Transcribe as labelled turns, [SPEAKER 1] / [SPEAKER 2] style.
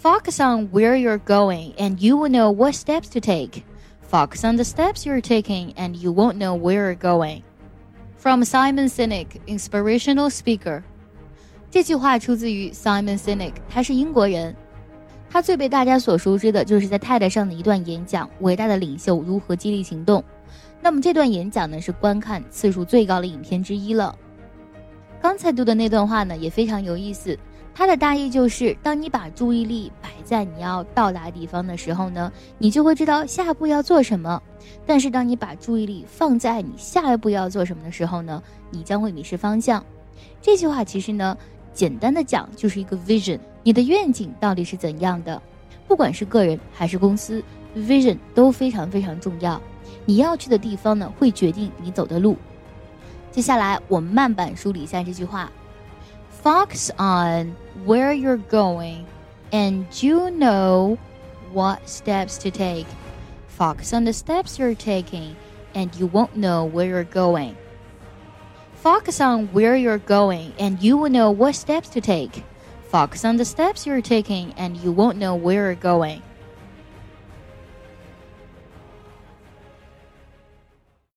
[SPEAKER 1] Focus on where you're going, and you will know what steps to take. Focus on the steps you're taking, and you won't know where you're going. From Simon Sinek, inspirational speaker. 这句话出自于 Simon Sinek，他是英国人。他最被大家所熟知的就是在 TED 上的一段演讲《伟大的领袖如何激励行动》。那么这段演讲呢，是观看次数最高的影片之一了。刚才读的那段话呢，也非常有意思。 它的大意就是，当你把注意力摆在你要到达地方的时候呢，你就会知道下一步要做什么；但是当你把注意力放在你下一步要做什么的时候呢，你将会迷失方向。这句话其实呢，简单的讲就是一个 vision，你的愿景到底是怎样的？不管是个人还是公司，vision 都非常非常重要。你要去的地方呢，会决定你走的路。接下来我们慢板梳理一下这句话。Focus on where you're going and you know what steps to take. Focus on the steps you're taking and you won't know where you're going. Focus on where you're going and you will know what steps to take. Focus on the steps you're taking and you won't know where you're going.